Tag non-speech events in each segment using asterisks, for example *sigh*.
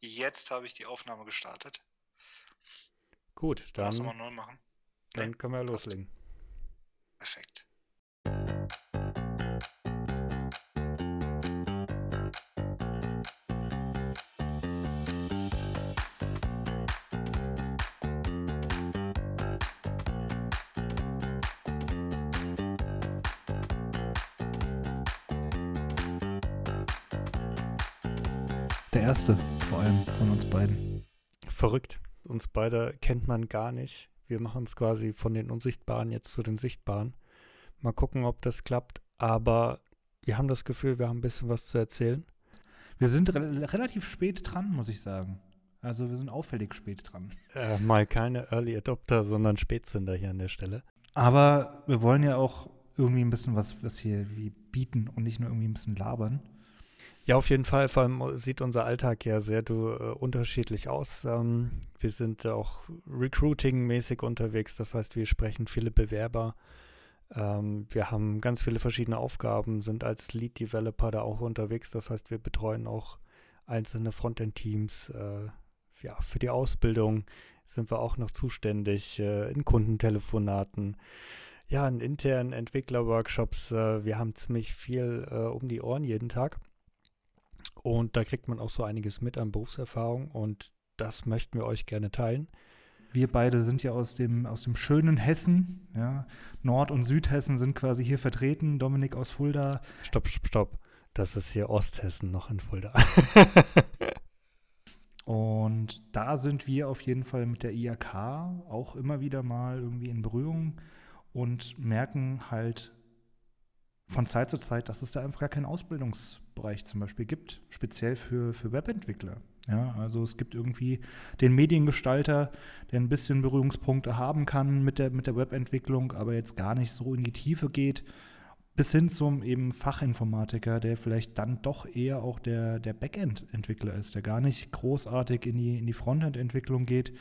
Jetzt habe ich die Aufnahme gestartet. Gut, Lass dann, mal neu machen. dann Nee, können wir loslegen. Perfekt. Der erste, vor allem von uns beiden. Verrückt. Uns beide kennt man gar nicht. Wir machen es quasi von den Unsichtbaren jetzt zu den Sichtbaren. Mal gucken, ob das klappt. Aber wir haben das Gefühl, wir haben ein bisschen was zu erzählen. Wir sind re relativ spät dran, muss ich sagen. Also wir sind auffällig spät dran. Äh, mal keine Early Adopter, sondern Spätzünder hier an der Stelle. Aber wir wollen ja auch irgendwie ein bisschen was, was hier wie bieten und nicht nur irgendwie ein bisschen labern. Ja, auf jeden Fall. Vor allem sieht unser Alltag ja sehr du, äh, unterschiedlich aus. Ähm, wir sind auch recruiting-mäßig unterwegs. Das heißt, wir sprechen viele Bewerber. Ähm, wir haben ganz viele verschiedene Aufgaben, sind als Lead-Developer da auch unterwegs. Das heißt, wir betreuen auch einzelne Frontend-Teams. Äh, ja, für die Ausbildung sind wir auch noch zuständig äh, in Kundentelefonaten. Ja, in internen Entwickler-Workshops. Äh, wir haben ziemlich viel äh, um die Ohren jeden Tag. Und da kriegt man auch so einiges mit an Berufserfahrung und das möchten wir euch gerne teilen. Wir beide sind ja aus dem, aus dem schönen Hessen. Ja. Nord- und Südhessen sind quasi hier vertreten. Dominik aus Fulda. Stopp, stopp, stopp. Das ist hier Osthessen noch in Fulda. *laughs* Und da sind wir auf jeden Fall mit der IAK auch immer wieder mal irgendwie in Berührung und merken halt von Zeit zu Zeit, dass es da einfach gar keinen Ausbildungsbereich zum Beispiel gibt, speziell für, für Webentwickler. Ja, also es gibt irgendwie den Mediengestalter, der ein bisschen Berührungspunkte haben kann mit der, mit der Webentwicklung, aber jetzt gar nicht so in die Tiefe geht, bis hin zum eben Fachinformatiker, der vielleicht dann doch eher auch der, der Backend-Entwickler ist, der gar nicht großartig in die, in die Frontend-Entwicklung geht,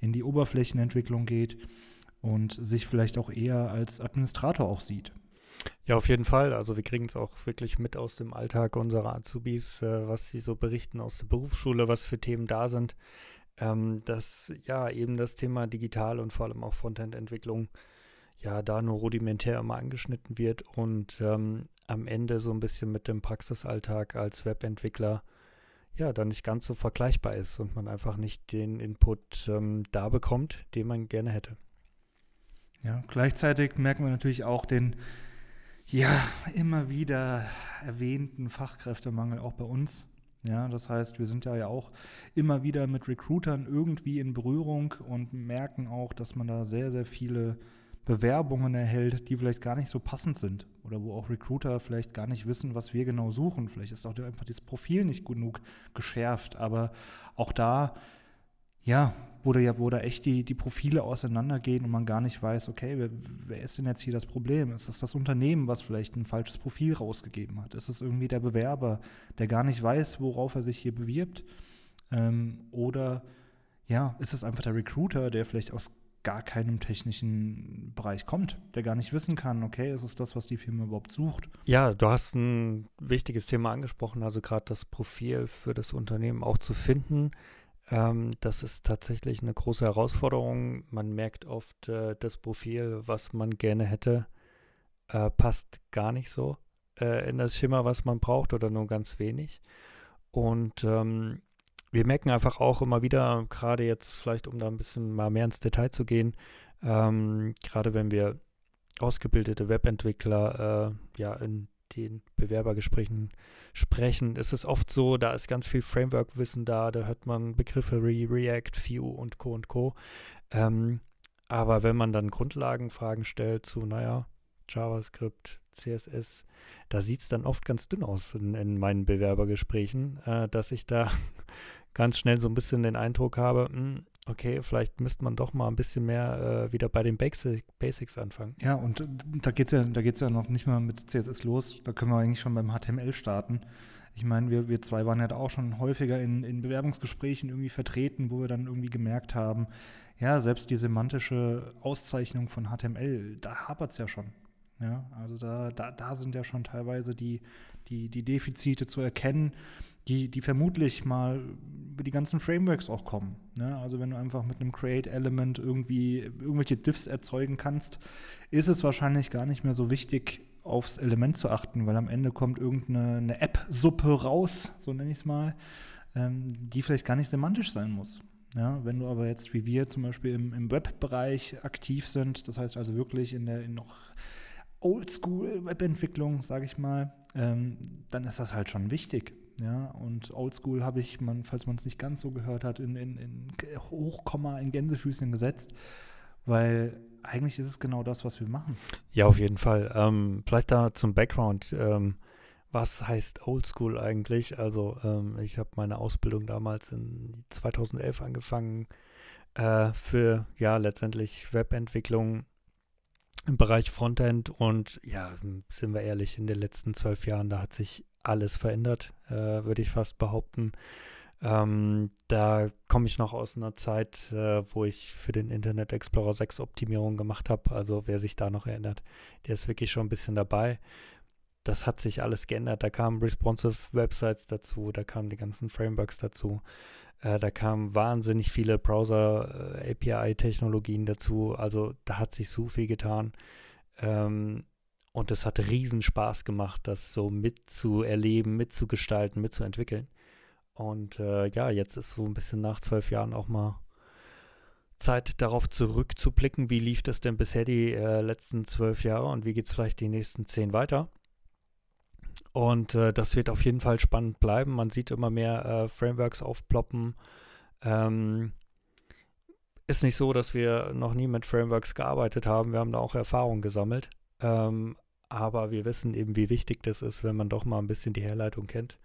in die Oberflächenentwicklung geht und sich vielleicht auch eher als Administrator auch sieht. Ja, auf jeden Fall. Also wir kriegen es auch wirklich mit aus dem Alltag unserer Azubis, äh, was sie so berichten aus der Berufsschule, was für Themen da sind. Ähm, dass ja eben das Thema Digital und vor allem auch Frontend-Entwicklung ja da nur rudimentär immer angeschnitten wird und ähm, am Ende so ein bisschen mit dem Praxisalltag als Webentwickler ja dann nicht ganz so vergleichbar ist und man einfach nicht den Input ähm, da bekommt, den man gerne hätte. Ja, gleichzeitig merken wir natürlich auch den ja immer wieder erwähnten Fachkräftemangel auch bei uns. Ja, das heißt, wir sind ja, ja auch immer wieder mit Recruitern irgendwie in Berührung und merken auch, dass man da sehr, sehr viele Bewerbungen erhält, die vielleicht gar nicht so passend sind oder wo auch Recruiter vielleicht gar nicht wissen, was wir genau suchen. Vielleicht ist auch einfach das Profil nicht genug geschärft, aber auch da, ja, wo da wo da echt die, die Profile auseinandergehen und man gar nicht weiß, okay, wer, wer ist denn jetzt hier das Problem? Ist das das Unternehmen, was vielleicht ein falsches Profil rausgegeben hat? Ist es irgendwie der Bewerber, der gar nicht weiß, worauf er sich hier bewirbt? Ähm, oder ja, ist es einfach der Recruiter, der vielleicht aus gar keinem technischen Bereich kommt, der gar nicht wissen kann, okay, ist es das, was die Firma überhaupt sucht? Ja, du hast ein wichtiges Thema angesprochen, also gerade das Profil für das Unternehmen auch zu finden. Ähm, das ist tatsächlich eine große Herausforderung. Man merkt oft, äh, das Profil, was man gerne hätte, äh, passt gar nicht so äh, in das Schema, was man braucht oder nur ganz wenig. Und ähm, wir merken einfach auch immer wieder, gerade jetzt vielleicht, um da ein bisschen mal mehr ins Detail zu gehen, ähm, gerade wenn wir ausgebildete Webentwickler äh, ja in den Bewerbergesprächen sprechen, ist es oft so, da ist ganz viel Framework-Wissen da, da hört man Begriffe wie React, Vue und Co. und Co. Ähm, aber wenn man dann Grundlagenfragen stellt zu, naja, JavaScript, CSS, da sieht es dann oft ganz dünn aus in, in meinen Bewerbergesprächen, äh, dass ich da *laughs* ganz schnell so ein bisschen den Eindruck habe, mh, okay, vielleicht müsste man doch mal ein bisschen mehr äh, wieder bei den Basic, Basics anfangen. Ja, und da geht es ja, ja noch nicht mal mit CSS los. Da können wir eigentlich schon beim HTML starten. Ich meine, wir, wir zwei waren ja da auch schon häufiger in, in Bewerbungsgesprächen irgendwie vertreten, wo wir dann irgendwie gemerkt haben, ja, selbst die semantische Auszeichnung von HTML, da hapert es ja schon. Ja, also da, da, da sind ja schon teilweise die, die, die Defizite zu erkennen, die, die vermutlich mal über die ganzen Frameworks auch kommen. Ne? Also wenn du einfach mit einem Create-Element irgendwie irgendwelche Diffs erzeugen kannst, ist es wahrscheinlich gar nicht mehr so wichtig, aufs Element zu achten, weil am Ende kommt irgendeine App-Suppe raus, so nenne ich es mal, ähm, die vielleicht gar nicht semantisch sein muss. Ja, wenn du aber jetzt wie wir zum Beispiel im, im Web-Bereich aktiv sind, das heißt also wirklich in der in noch Oldschool-Webentwicklung, sage ich mal, ähm, dann ist das halt schon wichtig. Ja, und Oldschool habe ich, man, falls man es nicht ganz so gehört hat, in, in, in Hochkomma in Gänsefüßchen gesetzt, weil eigentlich ist es genau das, was wir machen. Ja, auf jeden Fall. Ähm, vielleicht da zum Background. Ähm, was heißt Oldschool eigentlich? Also ähm, ich habe meine Ausbildung damals in 2011 angefangen äh, für ja letztendlich Webentwicklung im Bereich Frontend und ja, sind wir ehrlich, in den letzten zwölf Jahren, da hat sich alles verändert, äh, würde ich fast behaupten. Ähm, da komme ich noch aus einer Zeit, äh, wo ich für den Internet Explorer 6 Optimierung gemacht habe. Also wer sich da noch erinnert, der ist wirklich schon ein bisschen dabei. Das hat sich alles geändert. Da kamen responsive Websites dazu, da kamen die ganzen Frameworks dazu. Äh, da kamen wahnsinnig viele Browser-API-Technologien äh, dazu. Also da hat sich so viel getan. Ähm, und es hat riesen Spaß gemacht, das so mitzuerleben, mitzugestalten, mitzuentwickeln. Und äh, ja, jetzt ist so ein bisschen nach zwölf Jahren auch mal Zeit darauf zurückzublicken, wie lief das denn bisher die äh, letzten zwölf Jahre und wie geht es vielleicht die nächsten zehn weiter. Und äh, das wird auf jeden Fall spannend bleiben. Man sieht immer mehr äh, Frameworks aufploppen. Ähm, ist nicht so, dass wir noch nie mit Frameworks gearbeitet haben. Wir haben da auch Erfahrung gesammelt. Ähm, aber wir wissen eben, wie wichtig das ist, wenn man doch mal ein bisschen die Herleitung kennt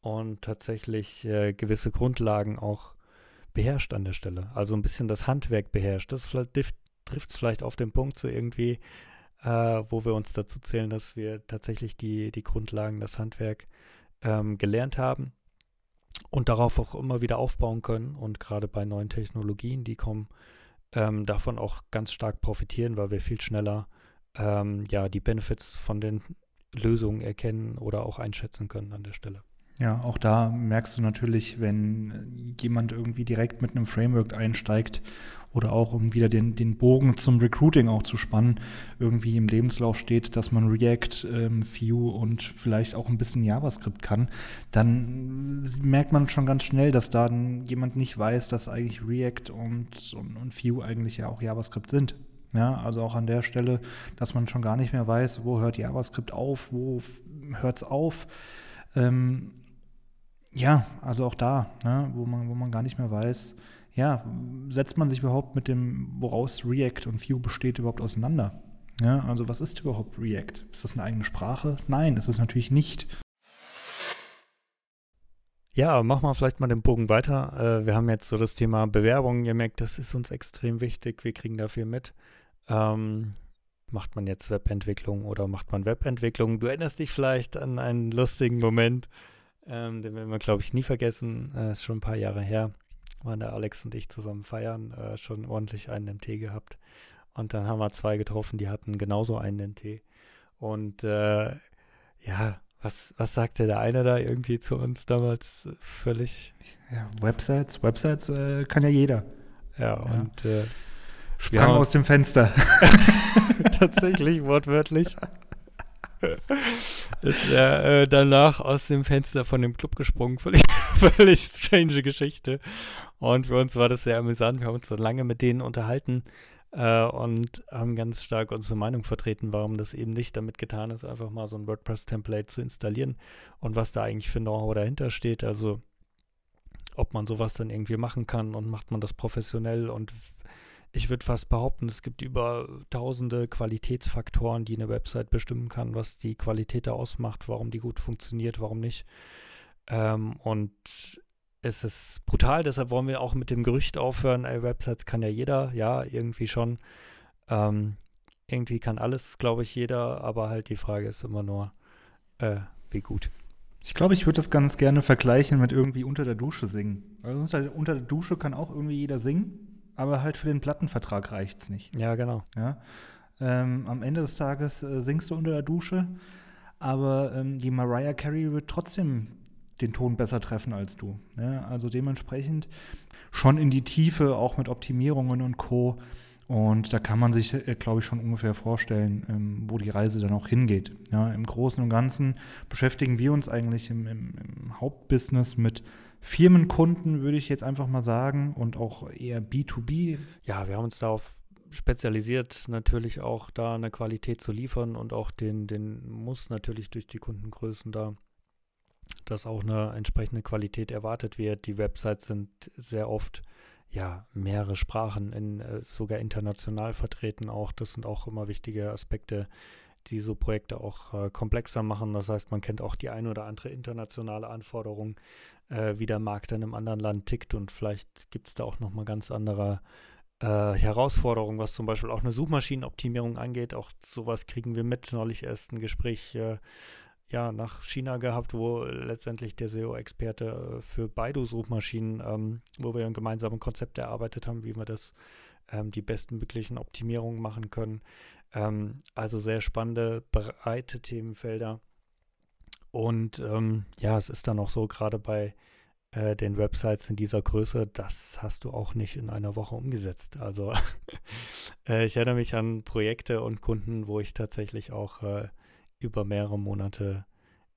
und tatsächlich äh, gewisse Grundlagen auch beherrscht an der Stelle. Also ein bisschen das Handwerk beherrscht. Das trifft es vielleicht auf den Punkt so irgendwie, äh, wo wir uns dazu zählen, dass wir tatsächlich die, die Grundlagen, das Handwerk ähm, gelernt haben und darauf auch immer wieder aufbauen können und gerade bei neuen Technologien, die kommen, ähm, davon auch ganz stark profitieren, weil wir viel schneller ähm, ja, die Benefits von den Lösungen erkennen oder auch einschätzen können an der Stelle. Ja, auch da merkst du natürlich, wenn jemand irgendwie direkt mit einem Framework einsteigt oder auch um wieder den, den Bogen zum Recruiting auch zu spannen, irgendwie im Lebenslauf steht, dass man React, ähm, Vue und vielleicht auch ein bisschen JavaScript kann, dann merkt man schon ganz schnell, dass da jemand nicht weiß, dass eigentlich React und, und, und Vue eigentlich ja auch JavaScript sind. Ja, also auch an der Stelle, dass man schon gar nicht mehr weiß, wo hört JavaScript auf, wo hört es auf. Ähm, ja, also auch da, ne, wo, man, wo man gar nicht mehr weiß, ja, setzt man sich überhaupt mit dem, woraus React und Vue besteht, überhaupt auseinander? Ja, also was ist überhaupt React? Ist das eine eigene Sprache? Nein, ist es natürlich nicht. Ja, machen wir vielleicht mal den Bogen weiter. Äh, wir haben jetzt so das Thema Bewerbung. Ihr merkt, das ist uns extrem wichtig. Wir kriegen da viel mit. Ähm, macht man jetzt Webentwicklung oder macht man Webentwicklung? Du erinnerst dich vielleicht an einen lustigen Moment, ähm, den werden wir, glaube ich, nie vergessen. Äh, ist schon ein paar Jahre her. Waren der Alex und ich zusammen feiern, äh, schon ordentlich einen MT gehabt. Und dann haben wir zwei getroffen, die hatten genauso einen NT. Und äh, ja, was, was sagte der eine da irgendwie zu uns damals völlig? Ja, Websites, Websites äh, kann ja jeder. Ja, ja. und Sprang aus dem Fenster. *laughs* *laughs* Tatsächlich, wortwörtlich. *laughs* ist er äh, danach aus dem Fenster von dem Club gesprungen. Völlig, völlig strange Geschichte. Und für uns war das sehr amüsant. Wir haben uns dann lange mit denen unterhalten äh, und haben ganz stark unsere Meinung vertreten, warum das eben nicht damit getan ist, einfach mal so ein WordPress-Template zu installieren und was da eigentlich für Know-how dahinter steht. Also ob man sowas dann irgendwie machen kann und macht man das professionell und ich würde fast behaupten, es gibt über tausende Qualitätsfaktoren, die eine Website bestimmen kann, was die Qualität da ausmacht, warum die gut funktioniert, warum nicht. Ähm, und es ist brutal, deshalb wollen wir auch mit dem Gerücht aufhören, ey, Websites kann ja jeder, ja, irgendwie schon. Ähm, irgendwie kann alles, glaube ich, jeder, aber halt die Frage ist immer nur, äh, wie gut. Ich glaube, ich würde das ganz gerne vergleichen mit irgendwie unter der Dusche singen. Also unter der Dusche kann auch irgendwie jeder singen aber halt für den Plattenvertrag reicht es nicht. Ja, genau. Ja? Ähm, am Ende des Tages äh, singst du unter der Dusche, aber ähm, die Mariah Carey wird trotzdem den Ton besser treffen als du. Ja? Also dementsprechend schon in die Tiefe, auch mit Optimierungen und Co. Und da kann man sich, äh, glaube ich, schon ungefähr vorstellen, ähm, wo die Reise dann auch hingeht. Ja, Im Großen und Ganzen beschäftigen wir uns eigentlich im, im, im Hauptbusiness mit Firmenkunden, würde ich jetzt einfach mal sagen, und auch eher B2B. Ja, wir haben uns darauf spezialisiert, natürlich auch da eine Qualität zu liefern und auch den, den muss natürlich durch die Kundengrößen da, dass auch eine entsprechende Qualität erwartet wird. Die Websites sind sehr oft ja mehrere Sprachen in äh, sogar international vertreten auch. Das sind auch immer wichtige Aspekte, die so Projekte auch äh, komplexer machen. Das heißt, man kennt auch die ein oder andere internationale Anforderung, äh, wie der Markt in einem anderen Land tickt und vielleicht gibt es da auch nochmal ganz andere äh, Herausforderungen, was zum Beispiel auch eine Suchmaschinenoptimierung angeht. Auch sowas kriegen wir mit. Neulich erst ein Gespräch äh, ja, nach China gehabt, wo letztendlich der SEO-Experte äh, für Baidu-Suchmaschinen, ähm, wo wir ein gemeinsames Konzept erarbeitet haben, wie wir das ähm, die besten möglichen Optimierungen machen können. Ähm, also sehr spannende, breite Themenfelder. Und ähm, ja, es ist dann auch so, gerade bei äh, den Websites in dieser Größe, das hast du auch nicht in einer Woche umgesetzt. Also *laughs* äh, ich erinnere mich an Projekte und Kunden, wo ich tatsächlich auch äh, über mehrere Monate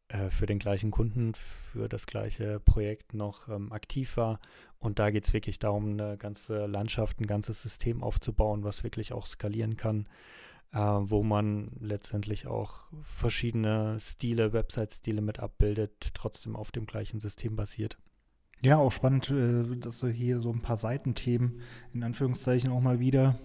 äh, für den gleichen Kunden, für das gleiche Projekt noch ähm, aktiv war. Und da geht es wirklich darum, eine ganze Landschaft, ein ganzes System aufzubauen, was wirklich auch skalieren kann äh, wo man letztendlich auch verschiedene Stile, Website-Stile mit abbildet, trotzdem auf dem gleichen System basiert. Ja, auch spannend, äh, dass du hier so ein paar Seitenthemen in Anführungszeichen auch mal wieder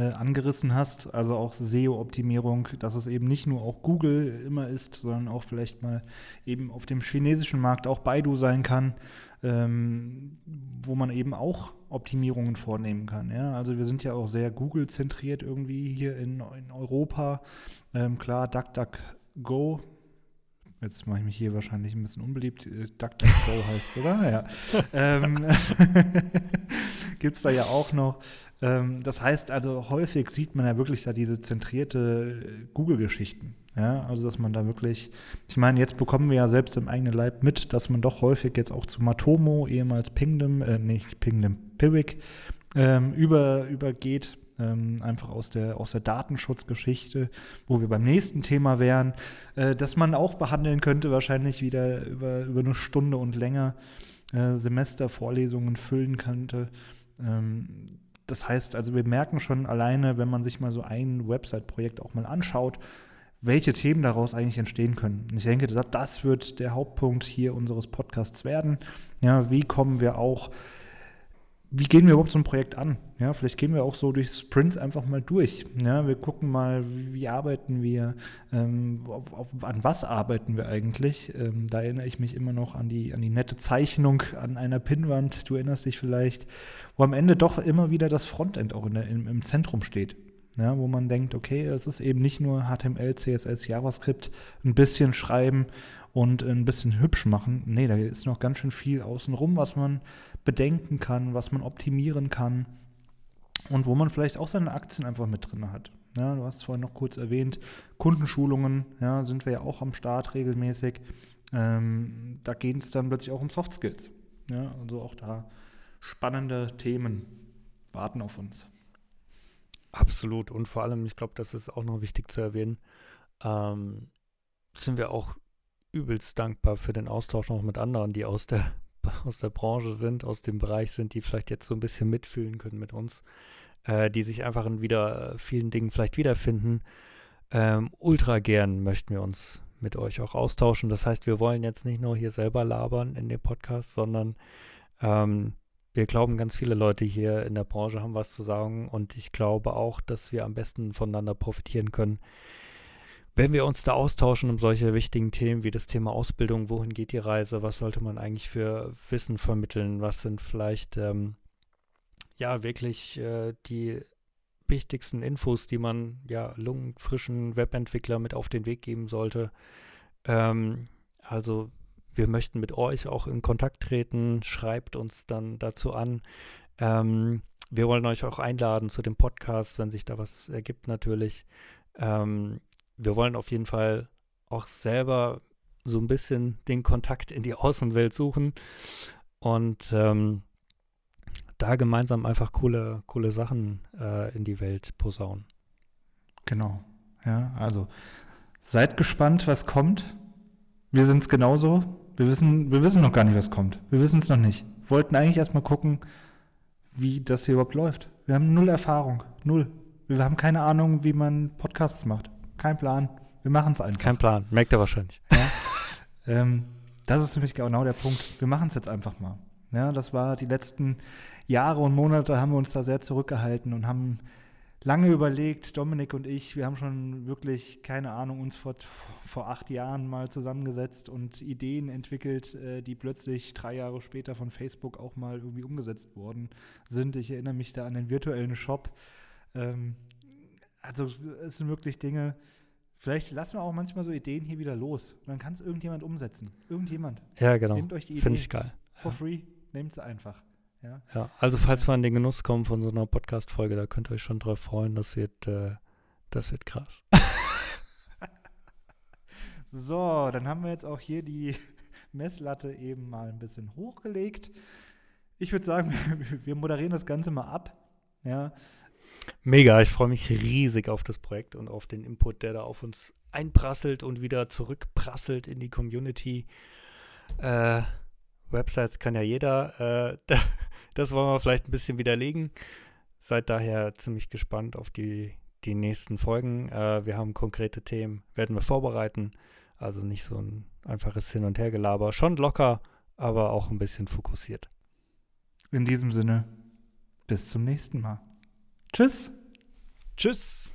äh, angerissen hast. Also auch SEO-Optimierung, dass es eben nicht nur auch Google immer ist, sondern auch vielleicht mal eben auf dem chinesischen Markt auch Baidu sein kann, ähm, wo man eben auch Optimierungen vornehmen kann. Ja? Also wir sind ja auch sehr Google-zentriert irgendwie hier in, in Europa. Ähm, klar, DuckDuckGo Jetzt mache ich mich hier wahrscheinlich ein bisschen unbeliebt. Äh, DuckDuckGo *laughs* heißt es, oder? Ja. ähm, *laughs* Gibt es da ja auch noch. Ähm, das heißt also, häufig sieht man ja wirklich da diese zentrierte äh, Google-Geschichten. Ja, also dass man da wirklich, ich meine, jetzt bekommen wir ja selbst im eigenen Leib mit, dass man doch häufig jetzt auch zu Matomo, ehemals Pingdom, äh, nicht Pingdom, Piwik, ähm, über, übergeht, ähm, einfach aus der, aus der Datenschutzgeschichte, wo wir beim nächsten Thema wären, äh, dass man auch behandeln könnte, wahrscheinlich wieder über, über eine Stunde und länger äh, Semestervorlesungen füllen könnte. Ähm, das heißt, also wir merken schon alleine, wenn man sich mal so ein Website-Projekt auch mal anschaut, welche Themen daraus eigentlich entstehen können. Ich denke, das wird der Hauptpunkt hier unseres Podcasts werden. Ja, wie kommen wir auch wie gehen wir überhaupt so ein Projekt an? Ja, vielleicht gehen wir auch so durch Sprints einfach mal durch. Ja, wir gucken mal, wie, arbeiten wir, ähm, auf, auf, an was arbeiten wir eigentlich. Ähm, da erinnere ich mich immer noch an die, an die nette Zeichnung an einer Pinnwand, du erinnerst dich vielleicht, wo am Ende doch immer wieder das Frontend auch der, im, im Zentrum steht. Ja, wo man denkt, okay, es ist eben nicht nur HTML, CSS, JavaScript, ein bisschen schreiben und ein bisschen hübsch machen. Nee, da ist noch ganz schön viel außenrum, was man bedenken kann, was man optimieren kann und wo man vielleicht auch seine Aktien einfach mit drin hat. Ja, du hast vorhin noch kurz erwähnt, Kundenschulungen, ja, sind wir ja auch am Start regelmäßig. Ähm, da geht es dann plötzlich auch um Soft Skills. Ja, also auch da spannende Themen warten auf uns. Absolut. Und vor allem, ich glaube, das ist auch noch wichtig zu erwähnen, ähm, sind wir auch übelst dankbar für den Austausch noch mit anderen, die aus der aus der Branche sind, aus dem Bereich sind, die vielleicht jetzt so ein bisschen mitfühlen können mit uns, äh, die sich einfach in wieder äh, vielen Dingen vielleicht wiederfinden. Ähm, ultra gern möchten wir uns mit euch auch austauschen. Das heißt, wir wollen jetzt nicht nur hier selber labern in dem Podcast, sondern ähm, wir glauben, ganz viele Leute hier in der Branche haben was zu sagen und ich glaube auch, dass wir am besten voneinander profitieren können, wenn wir uns da austauschen um solche wichtigen Themen wie das Thema Ausbildung, wohin geht die Reise, was sollte man eigentlich für Wissen vermitteln, was sind vielleicht ähm, ja wirklich äh, die wichtigsten Infos, die man ja lungenfrischen Webentwickler mit auf den Weg geben sollte. Ähm, also wir möchten mit euch auch in Kontakt treten, schreibt uns dann dazu an. Ähm, wir wollen euch auch einladen zu dem Podcast, wenn sich da was ergibt natürlich. Ähm, wir wollen auf jeden Fall auch selber so ein bisschen den Kontakt in die Außenwelt suchen und ähm, da gemeinsam einfach coole, coole Sachen äh, in die Welt posaunen. Genau. Ja, also seid gespannt, was kommt. Wir sind es genauso. Wir wissen, wir wissen noch gar nicht, was kommt. Wir wissen es noch nicht. Wollten eigentlich erstmal gucken, wie das hier überhaupt läuft. Wir haben null Erfahrung. Null. Wir haben keine Ahnung, wie man Podcasts macht. Kein Plan. Wir machen es einfach. Kein Plan. Merkt ihr wahrscheinlich. Ja? *laughs* ähm, das ist nämlich genau der Punkt. Wir machen es jetzt einfach mal. Ja, das war die letzten Jahre und Monate haben wir uns da sehr zurückgehalten und haben lange überlegt, Dominik und ich, wir haben schon wirklich, keine Ahnung, uns vor, vor acht Jahren mal zusammengesetzt und Ideen entwickelt, äh, die plötzlich drei Jahre später von Facebook auch mal irgendwie umgesetzt worden sind. Ich erinnere mich da an den virtuellen Shop. Ähm, also es sind wirklich Dinge, vielleicht lassen wir auch manchmal so Ideen hier wieder los. dann kann es irgendjemand umsetzen. Irgendjemand. Ja, genau. Nehmt euch die Idee. Finde ich geil. For free, nehmt sie einfach. Ja. ja, also falls wir an den Genuss kommen von so einer Podcast-Folge, da könnt ihr euch schon drauf freuen. Das wird, äh, das wird krass. *laughs* so, dann haben wir jetzt auch hier die *laughs* Messlatte eben mal ein bisschen hochgelegt. Ich würde sagen, *laughs* wir moderieren das Ganze mal ab. Ja. Mega, ich freue mich riesig auf das Projekt und auf den Input, der da auf uns einprasselt und wieder zurückprasselt in die Community. Äh, Websites kann ja jeder. Äh, *laughs* das wollen wir vielleicht ein bisschen widerlegen. Seid daher ziemlich gespannt auf die, die nächsten Folgen. Äh, wir haben konkrete Themen, werden wir vorbereiten. Also nicht so ein einfaches Hin- und Hergelaber. Schon locker, aber auch ein bisschen fokussiert. In diesem Sinne, bis zum nächsten Mal. Tschüss. Tschüss.